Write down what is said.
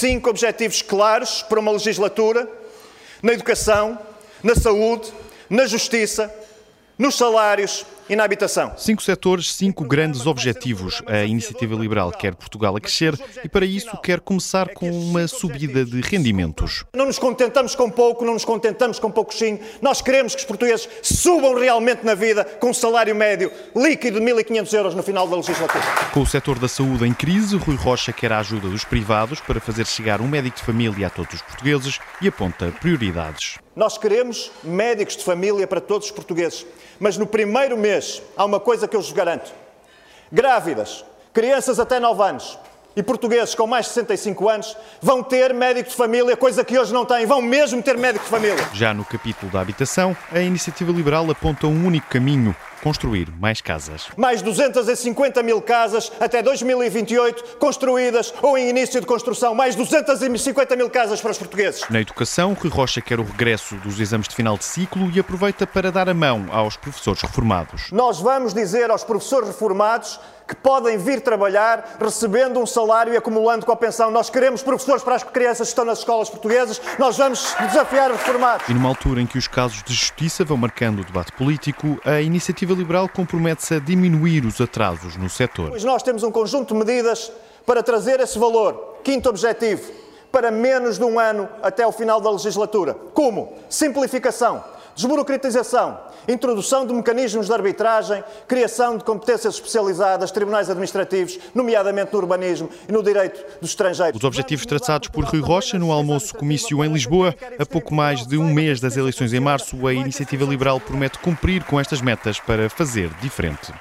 cinco objetivos claros para uma legislatura na educação, na saúde, na justiça, nos salários e na habitação. Cinco setores, cinco grandes objetivos. A Iniciativa Liberal quer Portugal a crescer e, para isso, quer começar com uma subida de rendimentos. Não nos contentamos com pouco, não nos contentamos com pouquinho. Nós queremos que os portugueses subam realmente na vida com um salário médio líquido de 1.500 euros no final da legislatura. Com o setor da saúde em crise, Rui Rocha quer a ajuda dos privados para fazer chegar um médico de família a todos os portugueses e aponta prioridades. Nós queremos médicos de família para todos os portugueses. Mas no primeiro mês há uma coisa que eu vos garanto: grávidas, crianças até 9 anos e portugueses com mais de 65 anos vão ter médico de família, coisa que hoje não têm, vão mesmo ter médico de família. Já no capítulo da habitação, a iniciativa liberal aponta um único caminho construir mais casas. Mais 250 mil casas até 2028 construídas ou em início de construção. Mais 250 mil casas para os portugueses. Na educação, Rui Rocha quer o regresso dos exames de final de ciclo e aproveita para dar a mão aos professores reformados. Nós vamos dizer aos professores reformados que podem vir trabalhar recebendo um salário e acumulando com a pensão. Nós queremos professores para as crianças que estão nas escolas portuguesas. Nós vamos desafiar os reformados. E numa altura em que os casos de justiça vão marcando o debate político, a iniciativa liberal compromete-se a diminuir os atrasos no setor. Pois nós temos um conjunto de medidas para trazer esse valor. Quinto objetivo, para menos de um ano até o final da legislatura. Como? Simplificação desburocratização, introdução de mecanismos de arbitragem, criação de competências especializadas, tribunais administrativos, nomeadamente no urbanismo e no direito dos estrangeiros. Os objetivos traçados por Rui Rocha no almoço comício em Lisboa, a pouco mais de um mês das eleições em março, a Iniciativa Liberal promete cumprir com estas metas para fazer diferente.